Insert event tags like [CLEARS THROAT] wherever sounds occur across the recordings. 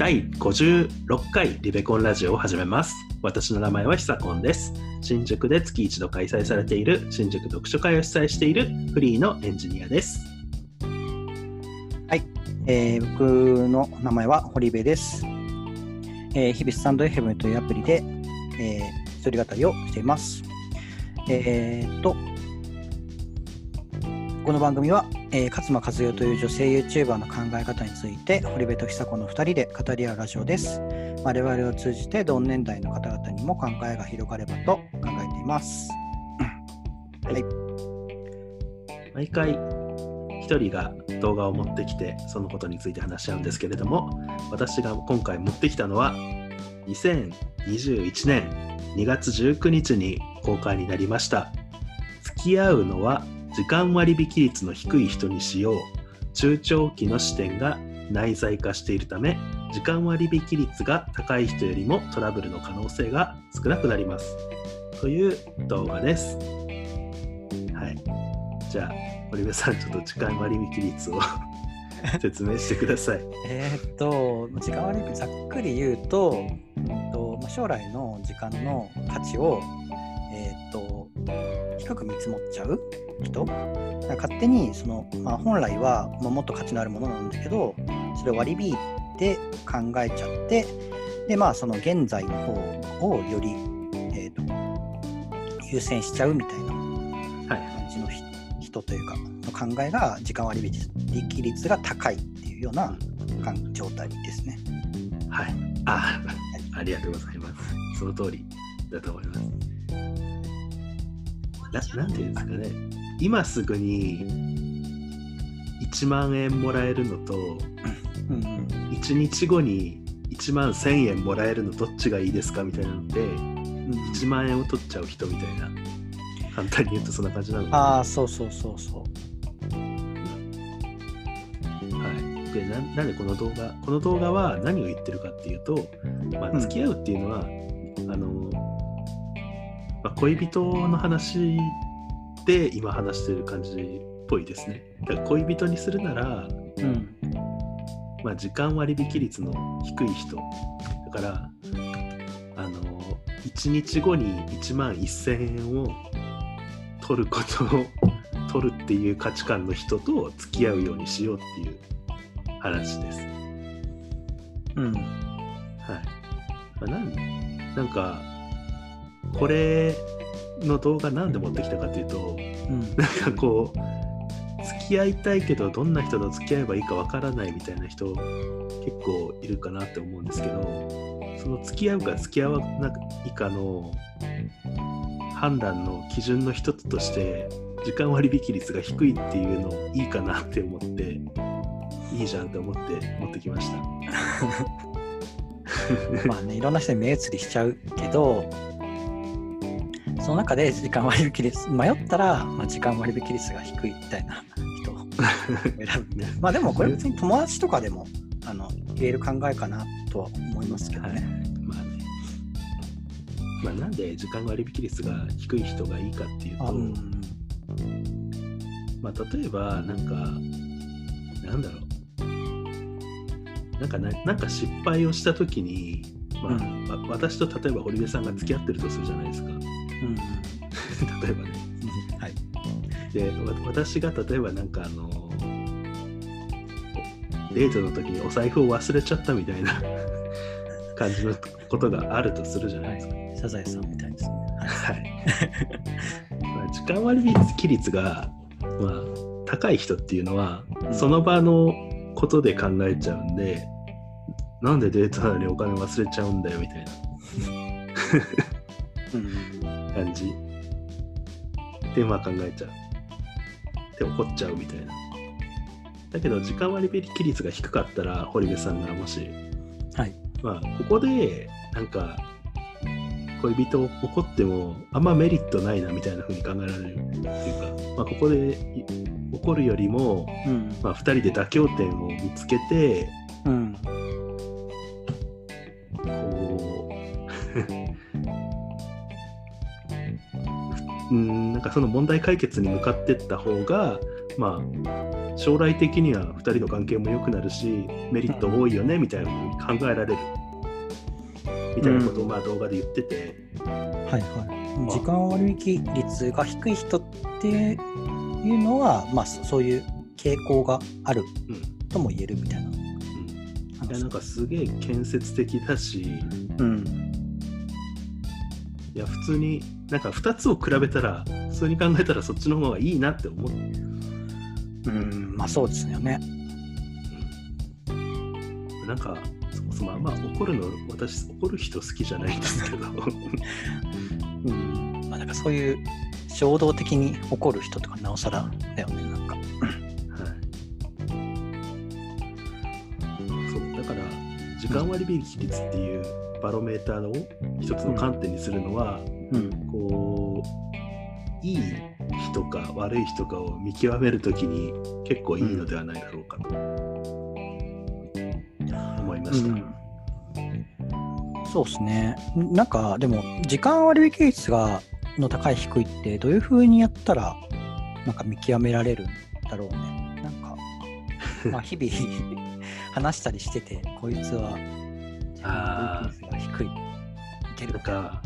第56回リベコンラジオを始めます。私の名前はひさこんです。新宿で月一度開催されている新宿読書会を主催しているフリーのエンジニアです。はいえー僕の名前は堀部です。えー日々スタンド FM というアプリで、えー一人語りをしています。えーっと、この番組は、えー勝間和代という女性 YouTuber の考え方について、堀部と久子の2人で語り合うラジオです。我々を通じて同年代の方々にも考えが広がればと考えています。毎回一人が動画を持ってきてそのことについて話し合うんですけれども私が今回持ってきたのは2021年2月19日に公開になりました付き合うのは時間割引率の低い人にしよう。中長期の視点が内在化しているため時間割引率が高い人よりもトラブルの可能性が少なくなります。という動画です。はい。じゃあ堀部さんちょっと時間割引率を [LAUGHS] 説明してください。[LAUGHS] えっと、時間割引ざっくり言うと、うんとま将来の時間の価値を、低く見積もっちゃう人？勝手にその、まあ、本来は、まあ、もっと価値のあるものなんだけど、それを割り引いて考えちゃって、で、まあ、その現在の方をより、えーっと優先しちゃうみたいなはい感じのひ人というかの考えが時間割引率が高いっていうような感状態ですね。はい。あ、ありがとうございます。その通りだと思います。ななんていうんですかね。今すぐに1万円もらえるのと、うんうん1日後に1万1000円もらえるのどっちがいいですかみたいなので、うん1万円を取っちゃう人みたいな。簡単に言うとそんな感じなのかな。ああそうそうそうそう。はい、でななんでこの動画この動画は何を言ってるかっていうと、まあ、うん付き合うっていうのは、あのまあ、恋人の話で今話してる感じっぽいですねだから恋人にするなら、うんまあ、時間割引率の低い人だからあの1日後に1万1000円を取ることを取るっていう価値観の人と付き合うようにしようっていう話です。うんはい。まあなんなんか、これの動画なんで持ってきたかっていうと、うんなんかこう、付き合いたいけど、どんな人と付き合えばいいかわからないみたいな人、結構いるかなって思うんですけど、その付き合うか付き合わないかの判断の基準の一つとして、時間割引率が低いっていうのいいかなって思って、いいじゃんって思って持ってきました。[LAUGHS] まあねいろんな人に目移りしちゃうけどその中で時間割引率迷ったら、まあ、時間割引率が低いみたいな [LAUGHS] 人を選ぶ [LAUGHS] まあでもこれ別に友達とかでもあの言える考えかなとは思いますけどね。まあね。まあ、なんで時間割引率が低い人がいいかっていうと、あうんまあ、例えば、なんか、なんだろう。なんかな、なんか失敗をしたときに、まあ、わ私と例えば堀部さんが付き合ってるとするじゃないですか。うんうん [LAUGHS] 例えばね。はいで、わ私が例えばなんかあの、おデートの時にお財布を忘れちゃったみたいな [LAUGHS] 感じのことがあるとするじゃないですか。サザエさんみたいですね。はい。[LAUGHS] まあ時間割引率が、まあ、高い人っていうのは、うんその場のことで考えちゃうんで、なんでデートなのにお金忘れちゃうんだよみたいうんな感じで、まあ考えちゃう。で、怒っちゃうみたいな。だけど、時間割引率が低かったら、堀部さんがもし、はい。まあ、ここで、なんか、恋人を怒っても、あんまメリットないなみたいな風に考えられるっていうか、まあ、ここでい怒るよりも、うんまあ、2人で妥協点を見つけて、うんう、うん、なんかその問題解決に向かっていった方が、まあ、将来的には2人の関係も良くなるしメリット多いよねみたいなふうに考えられる。みたいなことをまあ動画で言ってて、はいはい。時間割引率が低い人っていうのは、まあそそういう傾向があるうんとも言えるみたいな。うん、いや話なんかすげえ建設的だしうん。いや普通になんか2つを比べたら普通に考えたらそっちの方がいいなって思ってうん、まあそうですよね。なんかそもそもあんま怒るの私怒る人好きじゃないんですけど [LAUGHS] うん。まあなんかそういう衝動的に怒る人とかなおさらだよね、なんか。はい、そうだから時間割引率っていうバロメーターを一つの観点にするのは、うん。こういい人か悪い人かを見極めるときに結構いいのではないだろうかと思いました。うんそうですね。なんかでも時間割引率がの高い低いってどういう風にやったらなんか見極められるんだろうね。なんかまあ日々 [LAUGHS] 話したりしててこいつは率が低い。いけるか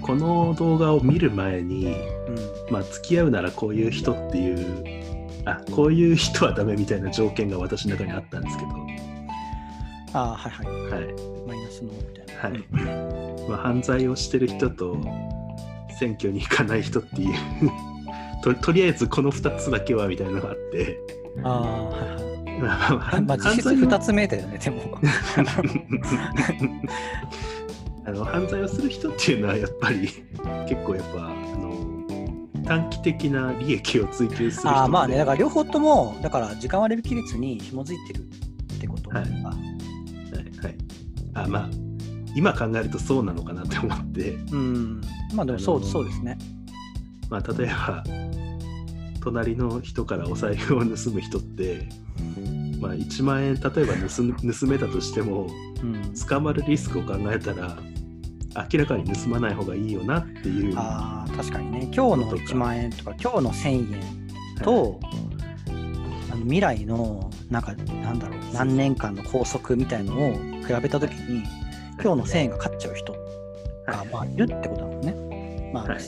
この動画を見る前に、うん。まあ、付き合うならこういう人っていうあこういう人はダメみたいな条件が私の中にあったんですけど、ああはいはい。はいマイナスのみたいな。はいまあ、犯罪をしてる人と選挙に行かない人っていう [LAUGHS] ととりあえずこの2つだけはみたいなのがあって、ああはいはい。まあまあまあ実質犯罪を2つ目だよね、でも。[LAUGHS] あの犯罪をする人っていうのはやっぱり結構やっぱあの短期的な利益を追求する人ああまあね、だらから両方とも、だから時間割引率に紐づいてるってことはいか。はいはい、あまあ今考えるとそうなのかなって思って、うん。まあでもそう,、あのーそうですね。まあ、例えば隣の人からお財布を盗む人って、まあ、1万円例えば盗めたとしてもうん。捕まるリスクを考えたら明らかに盗まない方がいいよなっていうああ、確かにね。今日の1万円とか、今日の1000円と、あの未来の、なんか、なんだろう、何年間の拘束みたいのを比べたときに、今日の1000円が勝っちゃう人が、はい。まあ、いるってことなのね。まあ、はい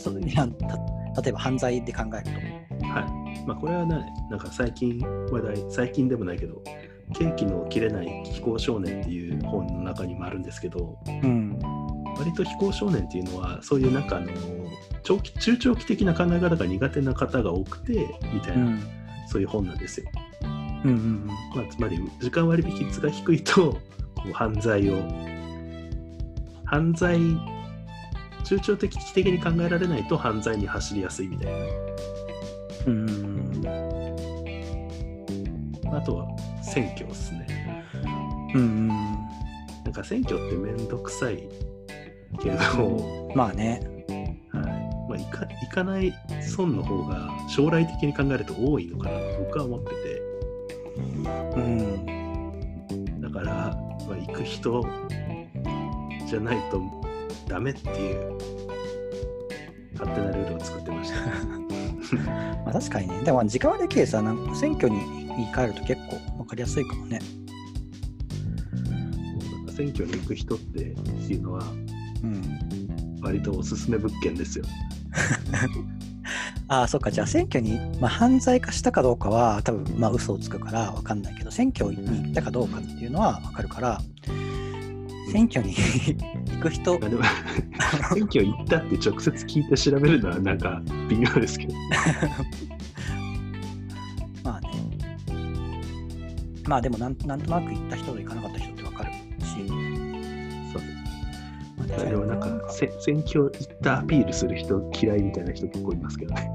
例えば犯罪で考えるはいまあ、これはねなんか最近話題最近でもないけど「ケーキの切れない非行少年」っていう本の中にもあるんですけどと。うん。割と非行少年っていうのはそういうなんかあの長期中長期的な考え方が苦手な方が多くてみたいな、うん。そういう本なんですよ。うんうんまあ、つまり時間割引率が低いとこう犯罪を犯罪中長的的に考えられないと犯罪に走りやすいみたいうん。うん。なあとは選挙ですねうん。なんか選挙ってめんどくさいけど、まあね。はいまあ、行か行かない損の方が将来的に考えると多いのかなと僕は思っててうん。だから、まあ、行く人じゃないとダメっていう勝手なルールを作ってました。[LAUGHS] まあ確かにね。でも時間割りケースはなんか選挙に言い換えると結構わかりやすいかもね。選挙に行く人っていうのはうん。割とおすすめ物件ですよ。[LAUGHS] ああ、そっか。じゃあ選挙に、まあ、犯罪化したかどうかは多分まあ嘘をつくからわかんないけど、選挙に行ったかどうかっていうのはわかるから、選挙に [LAUGHS] 行く人、選挙行ったって直接聞いて調べるのはなんか微妙ですけど。[LAUGHS] まあね。まあでもなんなんとなく行った人と行かなかった人ってわかるし。そうまあそれをなんかせ選挙行ったアピールする人嫌いみたいな人結構いますけどね。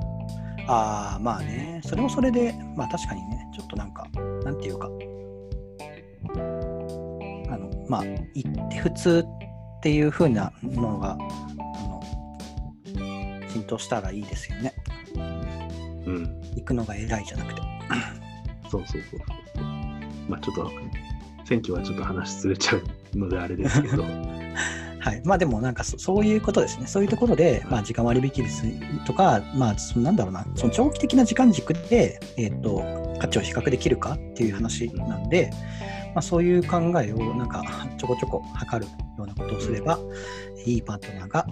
ああ、まあね。それもそれで、まあ確かにね、ちょっとなんか、なんていうか、あの、まあ、行って普通っていう風なのが、浸透したらいいですよね。うん。行くのが偉いじゃなくて。そうそうそうそう。まあちょっと選挙はちょっと話ずれちゃうのであれですけど。[LAUGHS] はい。まあでもなんかそそういうことですね。そういうところで、まあ時間割引率とか、まあそのなんだろうな、その長期的な時間軸で、えっ、と、価値を比較できるかっていう話なんで、まあ、そういう考えをなんかちょこちょこ測るようなことをすれば、いいパートナーが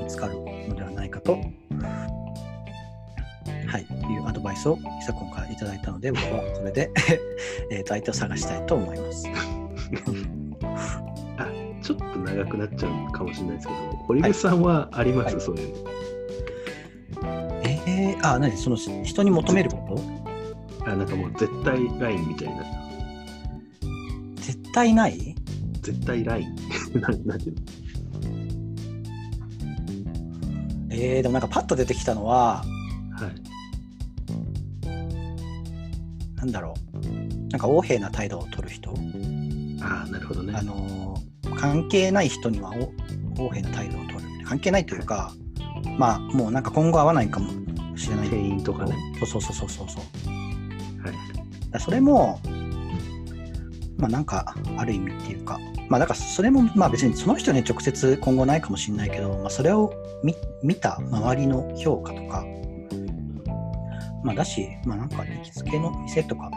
見つかるのではないかと、はい、いうアドバイスをひさこんからいただいたので、僕はそれで [LAUGHS] えーと相手を探したいと思います。[LAUGHS] あちょっと長くなっちゃうかもしれないですけど、堀部さんはあります、はいそういうの。えー、あ、何？その人に求めること？あなんかもう絶対ラインみたいな。絶対ない？絶対ライン。なんていうの？えー、でもなんかパッと出てきたのは、はい。なんだろう。なんか横柄な態度を取る人。ああ、なるほどね。あのー関係ない人にはお横柄な態度を取る。関係ないというか、まあ、もうなんか今後会わないかもしれない。店員とかね。そうそうそうそうそう。はい。それも、まあなんかある意味っていうか、まあだからそれもまあ別にその人に直接今後ないかもしれないけど、まあそれを見見た周りの評価とか、まあだし、まあなんか行きつけの店とか、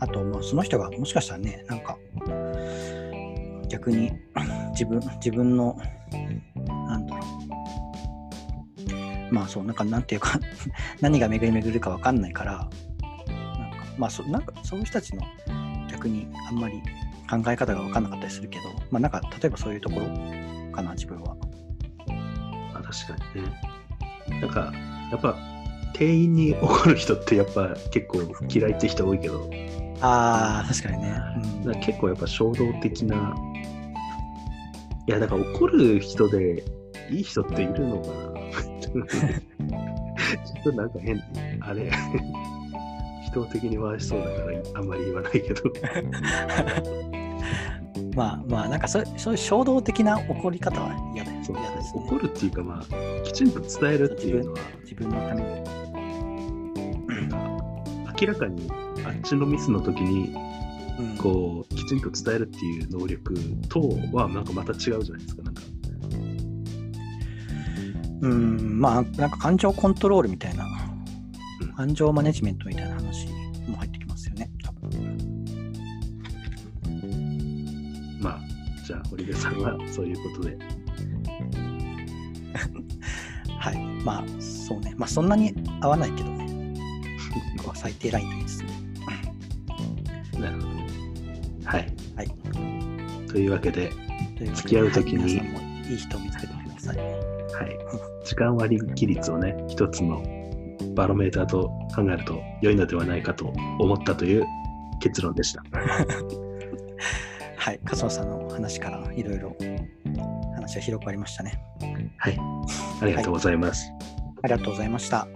あとまあその人がもしかしたらね、なんか逆に [CLEARS THROAT] 自分自分の、なんだろう、まあそう、なんかなんていうか、[LAUGHS] 何が巡り巡るかわかんないから、なんかまあそなんかそういう人たちの逆にあんまり考え方が分かんなかったりするけど、まあなんか例えばそういうところかな、自分は。まあ、確かにね。なんか、やっぱ、店員に怒る人ってやっぱ結構嫌いって人多いけど、ああ、確かにね。うん結構やっぱ衝動的な。いや、だから怒る人でいい人っているのかなちょっとなんか変、あれ、人を敵に回しそうだからあんまり言わないけど。[LAUGHS] まあまあ、なんかそそういう衝動的な怒り方は嫌だよね。怒るっていうか、まあ、きちんと伝えるっていうのは、自分のために。明らかにあっちのミスの時に、うん。こう、きちんと伝えるっていう能力とは、なんかまた違うじゃないですか。なんか。うん、まあ、なんか感情コントロールみたいな。うん、感情マネジメントみたいな話堀部さんはそういうことで。[LAUGHS] はい。まあ、そうね。まあ、そんなに合わないけどね。ここは最低ラインと言いつつね。なるほどね。はい。はい。というわけで、けで付き合う時にはいいい人を見つけてください。はい。時間割引率をね、一つのバロメーターと考えると良いのではないかと思ったという結論でした。[LAUGHS] はい。笠野さんの話からいろいろ話が広くありましたね。はい。ありがとうございます。ありがとうございました。